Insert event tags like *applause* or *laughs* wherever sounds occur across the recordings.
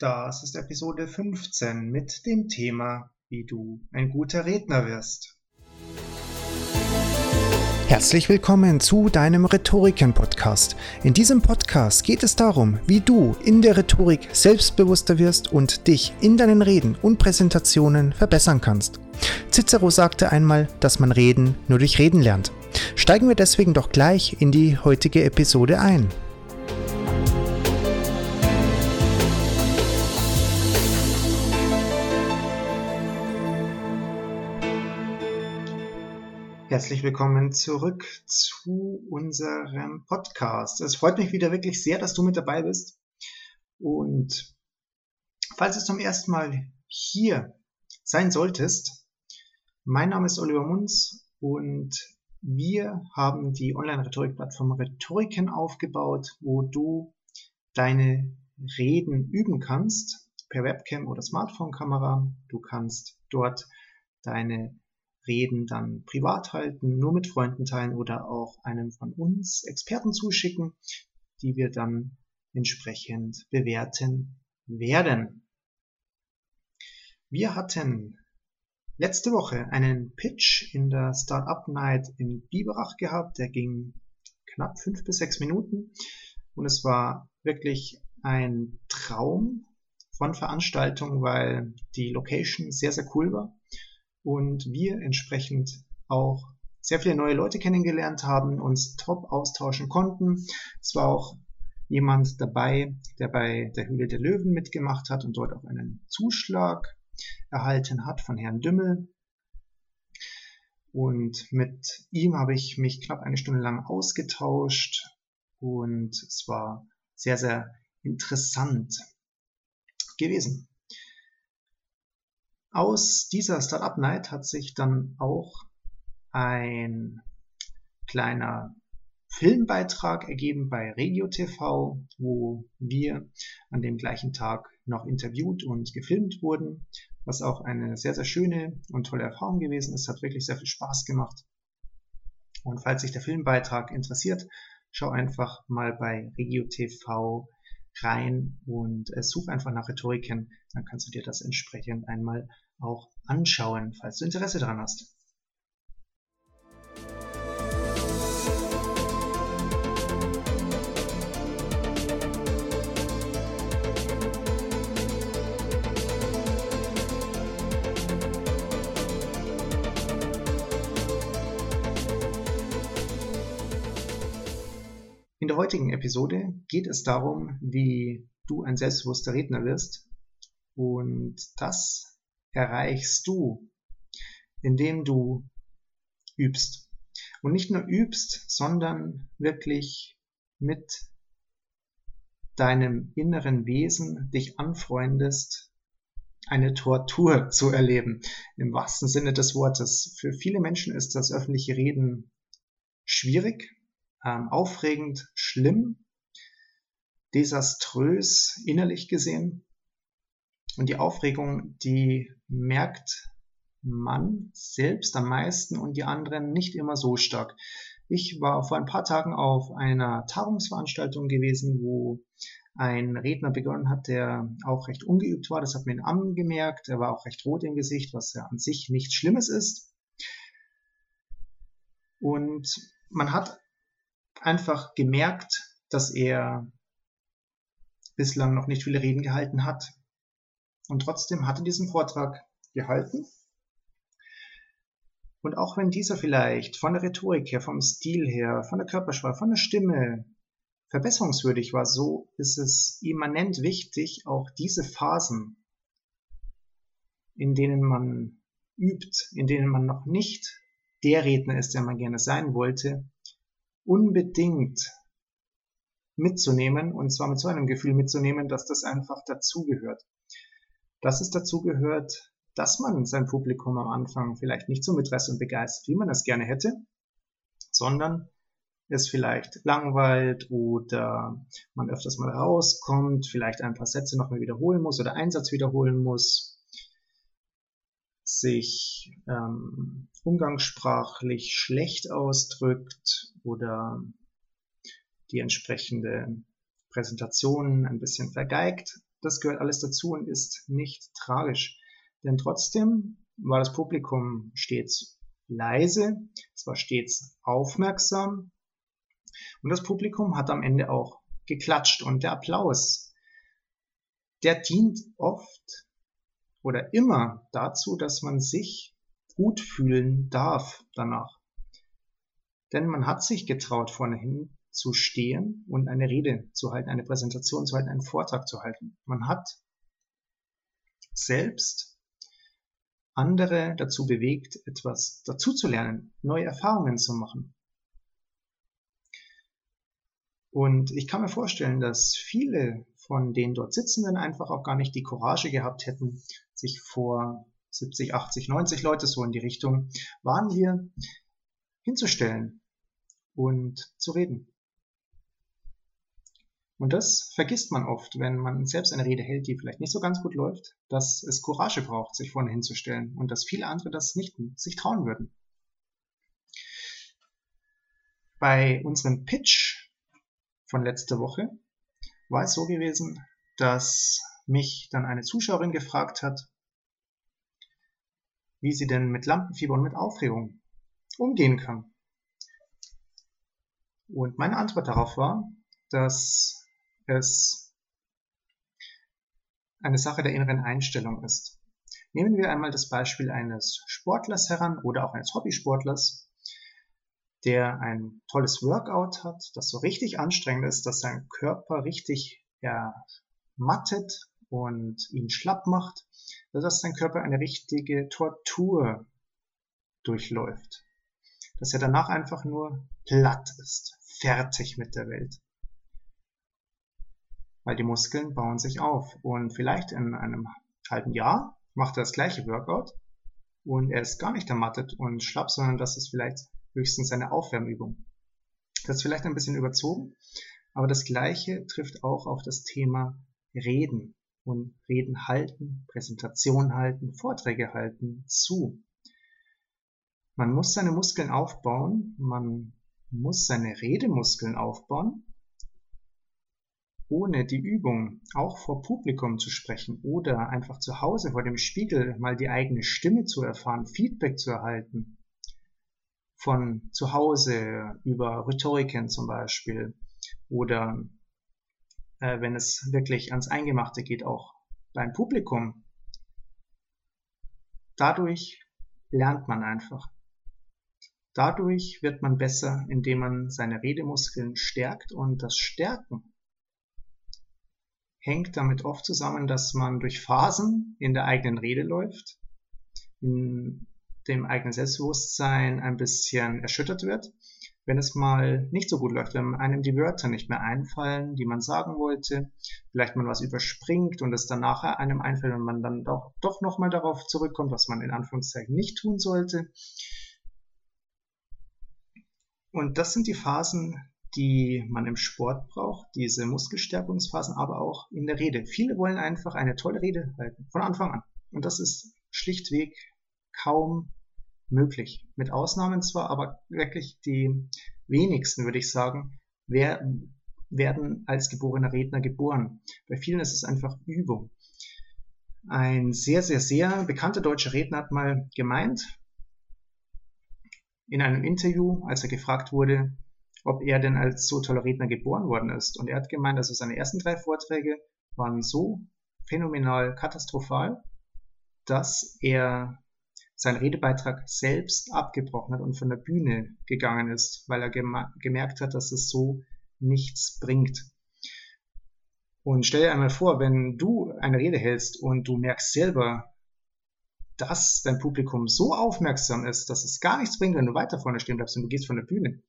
Das ist Episode 15 mit dem Thema, wie du ein guter Redner wirst. Herzlich willkommen zu deinem Rhetoriken-Podcast. In diesem Podcast geht es darum, wie du in der Rhetorik selbstbewusster wirst und dich in deinen Reden und Präsentationen verbessern kannst. Cicero sagte einmal, dass man Reden nur durch Reden lernt. Steigen wir deswegen doch gleich in die heutige Episode ein. Herzlich willkommen zurück zu unserem Podcast. Es freut mich wieder wirklich sehr, dass du mit dabei bist. Und falls du zum ersten Mal hier sein solltest, mein Name ist Oliver Munz und wir haben die Online-Rhetorik-Plattform Rhetoriken aufgebaut, wo du deine Reden üben kannst per Webcam oder Smartphone-Kamera. Du kannst dort deine Reden dann privat halten, nur mit Freunden teilen oder auch einem von uns Experten zuschicken, die wir dann entsprechend bewerten werden. Wir hatten letzte Woche einen Pitch in der Startup Night in Biberach gehabt, der ging knapp fünf bis sechs Minuten und es war wirklich ein Traum von Veranstaltung, weil die Location sehr, sehr cool war und wir entsprechend auch sehr viele neue Leute kennengelernt haben, uns top austauschen konnten. Es war auch jemand dabei, der bei der Höhle der Löwen mitgemacht hat und dort auch einen Zuschlag erhalten hat von Herrn Dümmel. Und mit ihm habe ich mich knapp eine Stunde lang ausgetauscht und es war sehr, sehr interessant gewesen. Aus dieser Startup Night hat sich dann auch ein kleiner Filmbeitrag ergeben bei Regio TV, wo wir an dem gleichen Tag noch interviewt und gefilmt wurden, was auch eine sehr, sehr schöne und tolle Erfahrung gewesen ist, hat wirklich sehr viel Spaß gemacht. Und falls sich der Filmbeitrag interessiert, schau einfach mal bei Regio TV rein und äh, such einfach nach Rhetoriken, dann kannst du dir das entsprechend einmal auch anschauen, falls du Interesse daran hast. Der heutigen Episode geht es darum, wie du ein selbstbewusster Redner wirst. Und das erreichst du, indem du übst. Und nicht nur übst, sondern wirklich mit deinem inneren Wesen dich anfreundest, eine Tortur *laughs* zu erleben, im wahrsten Sinne des Wortes. Für viele Menschen ist das öffentliche Reden schwierig, ähm, aufregend, schlimm, desaströs innerlich gesehen. Und die Aufregung, die merkt man selbst am meisten und die anderen nicht immer so stark. Ich war vor ein paar Tagen auf einer Tagungsveranstaltung gewesen, wo ein Redner begonnen hat, der auch recht ungeübt war. Das hat man angemerkt. Er war auch recht rot im Gesicht, was ja an sich nichts Schlimmes ist. Und man hat einfach gemerkt, dass er bislang noch nicht viele Reden gehalten hat. Und trotzdem hat er diesen Vortrag gehalten. Und auch wenn dieser vielleicht von der Rhetorik her, vom Stil her, von der Körpersprache, von der Stimme verbesserungswürdig war, so ist es immanent wichtig, auch diese Phasen, in denen man übt, in denen man noch nicht der Redner ist, der man gerne sein wollte, unbedingt mitzunehmen und zwar mit so einem Gefühl mitzunehmen, dass das einfach dazugehört. Dass es dazugehört, dass man sein Publikum am Anfang vielleicht nicht so mitreißt und begeistert, wie man es gerne hätte, sondern es vielleicht langweilt oder man öfters mal rauskommt, vielleicht ein paar Sätze nochmal wiederholen muss oder einen Satz wiederholen muss, sich ähm, umgangssprachlich schlecht ausdrückt oder die entsprechende Präsentation ein bisschen vergeigt. das gehört alles dazu und ist nicht tragisch. Denn trotzdem war das Publikum stets leise, es war stets aufmerksam und das Publikum hat am Ende auch geklatscht und der Applaus, der dient oft oder immer dazu, dass man sich gut fühlen darf danach. Denn man hat sich getraut, vorne hin zu stehen und eine Rede zu halten, eine Präsentation zu halten, einen Vortrag zu halten. Man hat selbst andere dazu bewegt, etwas dazu zu lernen, neue Erfahrungen zu machen. Und ich kann mir vorstellen, dass viele von den dort Sitzenden einfach auch gar nicht die Courage gehabt hätten, sich vor 70, 80, 90 Leute so in die Richtung waren wir hinzustellen und zu reden. Und das vergisst man oft, wenn man selbst eine Rede hält, die vielleicht nicht so ganz gut läuft, dass es Courage braucht, sich vorne hinzustellen und dass viele andere das nicht sich trauen würden. Bei unserem Pitch von letzter Woche war es so gewesen, dass mich dann eine Zuschauerin gefragt hat, wie sie denn mit Lampenfieber und mit Aufregung umgehen kann. Und meine Antwort darauf war, dass es eine Sache der inneren Einstellung ist. Nehmen wir einmal das Beispiel eines Sportlers heran oder auch eines Hobbysportlers, der ein tolles Workout hat, das so richtig anstrengend ist, dass sein Körper richtig ermattet und ihn schlapp macht, dass sein Körper eine richtige Tortur durchläuft. Dass er danach einfach nur platt ist, fertig mit der Welt weil die Muskeln bauen sich auf. Und vielleicht in einem halben Jahr macht er das gleiche Workout und er ist gar nicht ermattet und schlapp, sondern das ist vielleicht höchstens eine Aufwärmübung. Das ist vielleicht ein bisschen überzogen, aber das gleiche trifft auch auf das Thema Reden und Reden halten, Präsentation halten, Vorträge halten zu. Man muss seine Muskeln aufbauen, man muss seine Redemuskeln aufbauen ohne die Übung auch vor Publikum zu sprechen oder einfach zu Hause vor dem Spiegel mal die eigene Stimme zu erfahren, Feedback zu erhalten, von zu Hause über Rhetoriken zum Beispiel oder äh, wenn es wirklich ans Eingemachte geht, auch beim Publikum. Dadurch lernt man einfach. Dadurch wird man besser, indem man seine Redemuskeln stärkt und das Stärken hängt damit oft zusammen, dass man durch Phasen in der eigenen Rede läuft, in dem eigenen Selbstbewusstsein ein bisschen erschüttert wird, wenn es mal nicht so gut läuft, wenn einem die Wörter nicht mehr einfallen, die man sagen wollte, vielleicht man was überspringt und es dann nachher einem einfällt und man dann doch, doch nochmal darauf zurückkommt, was man in Anführungszeichen nicht tun sollte. Und das sind die Phasen, die man im Sport braucht, diese Muskelstärkungsphasen, aber auch in der Rede. Viele wollen einfach eine tolle Rede halten, von Anfang an. Und das ist schlichtweg kaum möglich. Mit Ausnahmen zwar, aber wirklich die wenigsten, würde ich sagen, wer, werden als geborener Redner geboren. Bei vielen ist es einfach Übung. Ein sehr, sehr, sehr bekannter deutscher Redner hat mal gemeint, in einem Interview, als er gefragt wurde, ob er denn als so toller Redner geboren worden ist. Und er hat gemeint, also seine ersten drei Vorträge waren so phänomenal katastrophal, dass er seinen Redebeitrag selbst abgebrochen hat und von der Bühne gegangen ist, weil er gemerkt hat, dass es so nichts bringt. Und stell dir einmal vor, wenn du eine Rede hältst und du merkst selber, dass dein Publikum so aufmerksam ist, dass es gar nichts bringt, wenn du weiter vorne stehen bleibst und du gehst von der Bühne,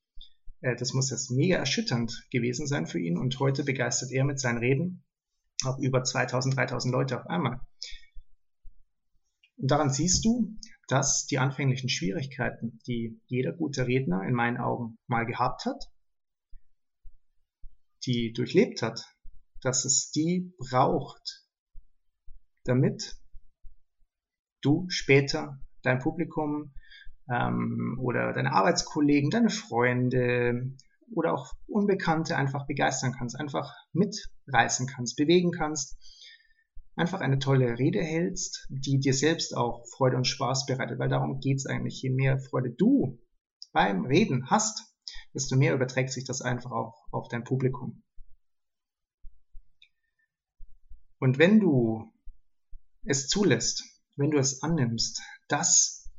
äh, das muss jetzt mega erschütternd gewesen sein für ihn und heute begeistert er mit seinen Reden auch über 2000, 3000 Leute auf einmal. Und daran siehst du, dass die anfänglichen Schwierigkeiten, die jeder gute Redner in meinen Augen mal gehabt hat, die durchlebt hat, dass es die braucht, damit du später dein Publikum ähm, oder deine Arbeitskollegen, deine Freunde oder auch Unbekannte einfach begeistern kannst, einfach mitreißen kannst, bewegen kannst, einfach eine tolle Rede hältst, die dir selbst auch Freude und Spaß bereitet, weil darum geht's eigentlich. Je mehr Freude du beim Reden hast, desto mehr überträgt sich das einfach auch auf dein Publikum. Und wenn du es zulässt, wenn du es annimmst, dass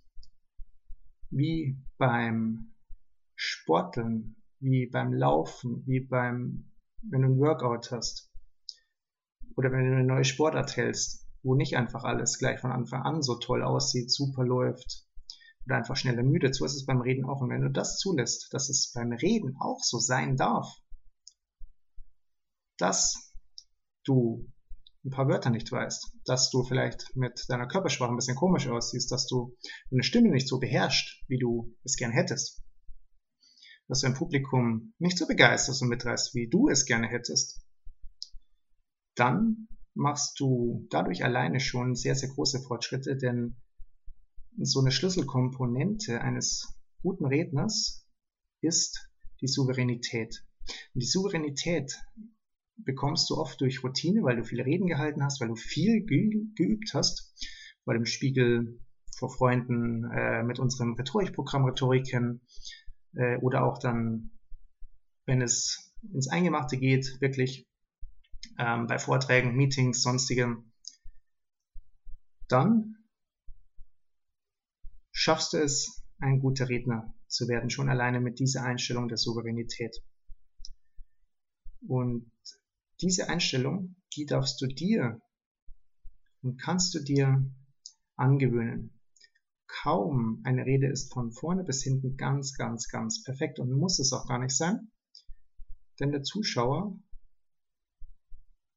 wie beim Sporteln, wie beim Laufen, wie beim, wenn du ein Workout hast, oder wenn du eine neue Sportart hältst, wo nicht einfach alles gleich von Anfang an so toll aussieht, super läuft oder einfach schneller müde, so ist es beim Reden auch. Und wenn du das zulässt, dass es beim Reden auch so sein darf, dass du ein paar Wörter nicht weißt, dass du vielleicht mit deiner Körpersprache ein bisschen komisch aussiehst, dass du deine Stimme nicht so beherrscht, wie du es gern hättest, dass du ein Publikum nicht so begeisterst und mitreißt, wie du es gerne hättest, dann machst du dadurch alleine schon sehr, sehr große Fortschritte, denn so eine Schlüsselkomponente eines guten Redners ist die Souveränität. Und die Souveränität bekommst du oft durch Routine, weil du viele Reden gehalten hast, weil du viel geübt hast, vor dem Spiegel, vor Freunden, äh, mit unserem Rhetorikprogramm Rhetoriken äh, oder auch dann, wenn es ins Eingemachte geht, wirklich ähm, bei Vorträgen, Meetings, sonstigem, dann schaffst du es, ein guter Redner zu werden, schon alleine mit dieser Einstellung der Souveränität. Und diese Einstellung, die darfst du dir und kannst du dir angewöhnen. Kaum eine Rede ist von vorne bis hinten ganz, ganz, ganz perfekt und muss es auch gar nicht sein, denn der Zuschauer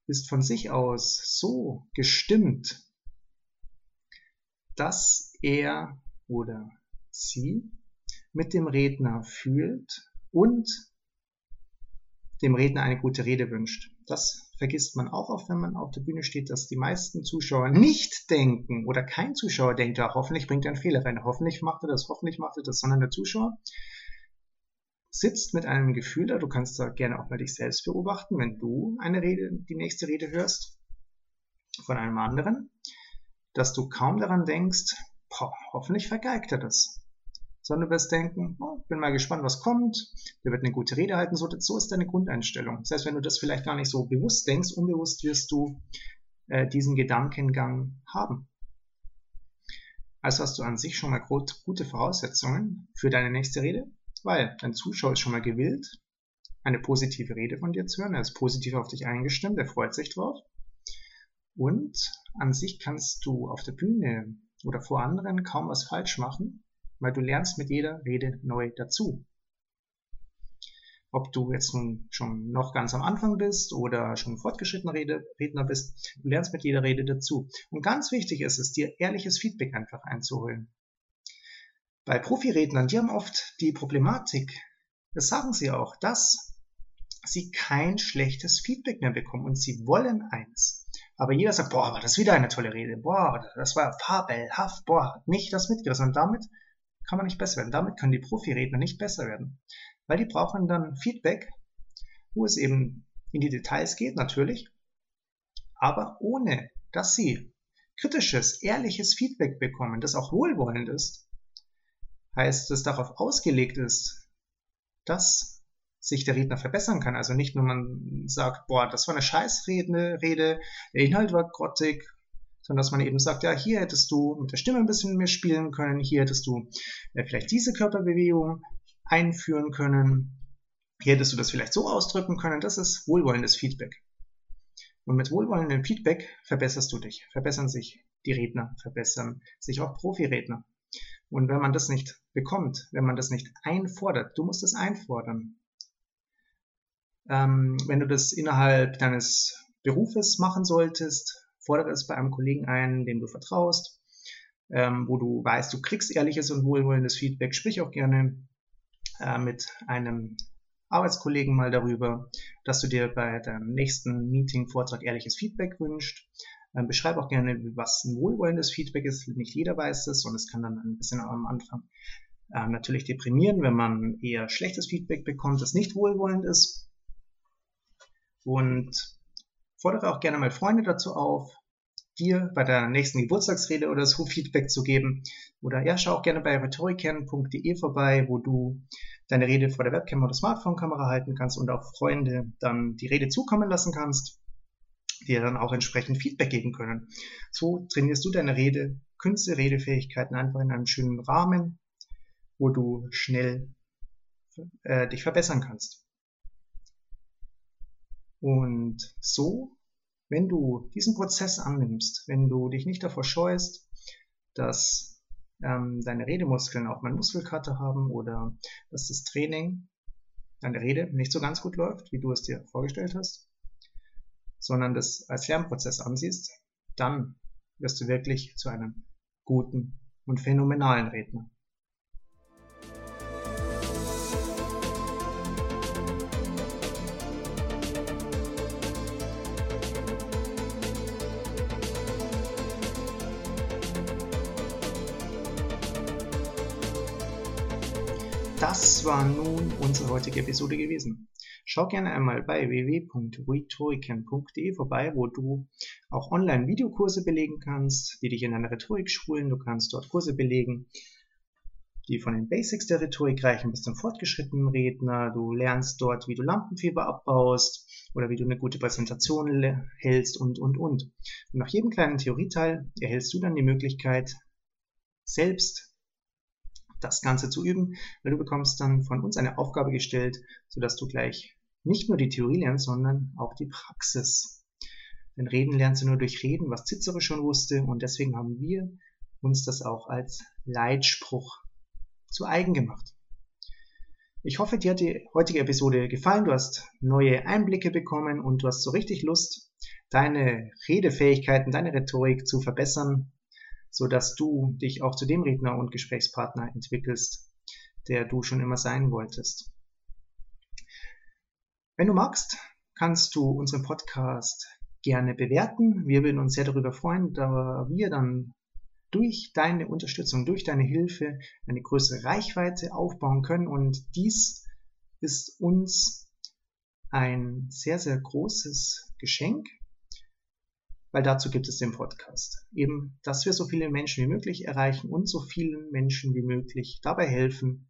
ist von sich aus so gestimmt, dass er oder sie mit dem Redner fühlt und dem Redner eine gute Rede wünscht. Das vergisst man auch oft, wenn man auf der Bühne steht, dass die meisten Zuschauer nicht denken oder kein Zuschauer denkt, ja, hoffentlich bringt er einen Fehler rein, hoffentlich macht er das, hoffentlich macht er das, sondern der Zuschauer sitzt mit einem Gefühl da, du kannst da gerne auch mal dich selbst beobachten, wenn du eine Rede, die nächste Rede hörst von einem anderen, dass du kaum daran denkst, boah, hoffentlich vergeigt er das. Sondern du wirst denken, oh, bin mal gespannt, was kommt, der wird eine gute Rede halten, so, so ist deine Grundeinstellung. Das heißt, wenn du das vielleicht gar nicht so bewusst denkst, unbewusst wirst du äh, diesen Gedankengang haben. Also hast du an sich schon mal gute Voraussetzungen für deine nächste Rede weil dein Zuschauer ist schon mal gewillt, eine positive Rede von dir zu hören. Er ist positiv auf dich eingestimmt, er freut sich drauf. Und an sich kannst du auf der Bühne oder vor anderen kaum was falsch machen, weil du lernst mit jeder Rede neu dazu. Ob du jetzt nun schon noch ganz am Anfang bist oder schon fortgeschrittener Redner bist, du lernst mit jeder Rede dazu. Und ganz wichtig ist es, dir ehrliches Feedback einfach einzuholen. Bei Profirednern, die haben oft die Problematik, das sagen sie auch, dass sie kein schlechtes Feedback mehr bekommen und sie wollen eins. Aber jeder sagt, boah, war das wieder eine tolle Rede, boah, das war fabelhaft, boah, hat mich das mitgerissen. Und damit kann man nicht besser werden. Damit können die Profiredner nicht besser werden. Weil die brauchen dann Feedback, wo es eben in die Details geht, natürlich, aber ohne, dass sie kritisches, ehrliches Feedback bekommen, das auch wohlwollend ist, heißt, es darauf ausgelegt ist, dass sich der Redner verbessern kann. Also nicht nur man sagt, boah, das war eine Scheißrede, Rede, der Inhalt war grottig, sondern dass man eben sagt, ja, hier hättest du mit der Stimme ein bisschen mehr spielen können, hier hättest du äh, vielleicht diese Körperbewegung einführen können, hier hättest du das vielleicht so ausdrücken können. Das ist wohlwollendes Feedback. Und mit wohlwollendem Feedback verbesserst du dich, verbessern sich die Redner, verbessern sich auch Profiredner. Und wenn man das nicht bekommt, wenn man das nicht einfordert, du musst es einfordern. Ähm, wenn du das innerhalb deines Berufes machen solltest, fordere es bei einem Kollegen ein, dem du vertraust, ähm, wo du weißt, du kriegst ehrliches und wohlwollendes Feedback. Sprich auch gerne äh, mit einem Arbeitskollegen mal darüber, dass du dir bei deinem nächsten Meeting, Vortrag ehrliches Feedback wünscht. Ähm, beschreib auch gerne, was ein wohlwollendes Feedback ist. Nicht jeder weiß das und es kann dann ein bisschen am Anfang äh, natürlich deprimieren, wenn man eher schlechtes Feedback bekommt, das nicht wohlwollend ist. Und fordere auch gerne mal Freunde dazu auf, dir bei der nächsten Geburtstagsrede oder so *laughs* Feedback zu geben. Oder ja, schau auch gerne bei rhetorikern.de vorbei, wo du deine Rede vor der Webcam oder Smartphone-Kamera halten kannst und auch Freunde dann die Rede zukommen lassen kannst, die dir dann auch entsprechend Feedback geben können. So trainierst du deine Rede, Künste, Redefähigkeiten einfach in einem schönen Rahmen, wo du schnell äh, dich verbessern kannst. Und so, wenn du diesen Prozess annimmst, wenn du dich nicht davor scheust, dass ähm, deine Redemuskeln auch mal Muskelkater haben oder dass das Training, deine Rede nicht so ganz gut läuft, wie du es dir vorgestellt hast, sondern das als Lernprozess ansiehst, dann wirst du wirklich zu einem guten und phänomenalen Redner. Das war nun unsere heutige Episode gewesen. Schau gerne einmal bei www.rhetoriken.de vorbei, wo du auch online Videokurse belegen kannst, die dich in deiner Rhetorik schulen. Du kannst dort Kurse belegen, die von den Basics der Rhetorik reichen bis zum fortgeschrittenen Redner. Du lernst dort, wie du Lampenfieber abbaust oder wie du eine gute Präsentation hältst und, und, und. Und nach jedem kleinen Theorieteil erhältst du dann die Möglichkeit, selbst das Ganze zu üben, weil du bekommst dann von uns eine Aufgabe gestellt, sodass du gleich nicht nur die Theorie lernst, sondern auch die Praxis. Denn Reden lernst du nur durch Reden, was Cicero schon wusste, und deswegen haben wir uns das auch als Leitspruch zu eigen gemacht. Ich hoffe, dir hat die heutige Episode gefallen, du hast neue Einblicke bekommen und du hast so richtig Lust, deine Redefähigkeiten, deine Rhetorik zu verbessern, so dass du dich auch zu dem Redner und Gesprächspartner entwickelst, der du schon immer sein wolltest. Wenn du magst, kannst du unseren Podcast gerne bewerten. Wir würden uns sehr darüber freuen, da wir dann durch deine Unterstützung, durch deine Hilfe eine größere Reichweite aufbauen können. Und dies ist uns ein sehr, sehr großes Geschenk, weil dazu gibt es den Podcast. Eben, dass wir so viele Menschen wie möglich erreichen und so vielen Menschen wie möglich dabei helfen,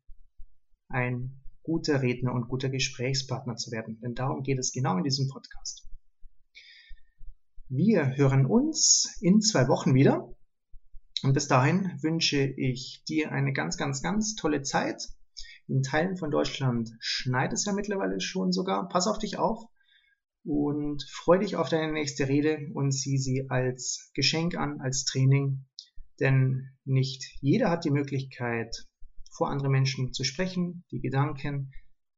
ein guter Redner und guter Gesprächspartner zu werden. Denn darum geht es genau in diesem Podcast. Wir hören uns in zwei Wochen wieder. Und bis dahin wünsche ich dir eine ganz, ganz, ganz tolle Zeit. In Teilen von Deutschland schneit es ja mittlerweile schon sogar. Pass auf dich auf und freu dich auf deine nächste Rede und sieh sie als Geschenk an, als Training, denn nicht jeder hat die Möglichkeit, vor anderen Menschen zu sprechen, die Gedanken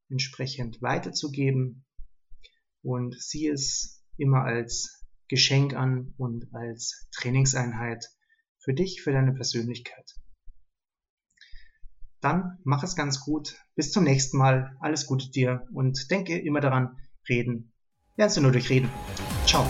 entsprechend weiterzugeben und sieh es immer als Geschenk an und als Trainingseinheit für dich, für deine Persönlichkeit. Dann mach es ganz gut. Bis zum nächsten Mal. Alles Gute dir und denke immer daran, reden lernst du nur durch Reden. Ciao.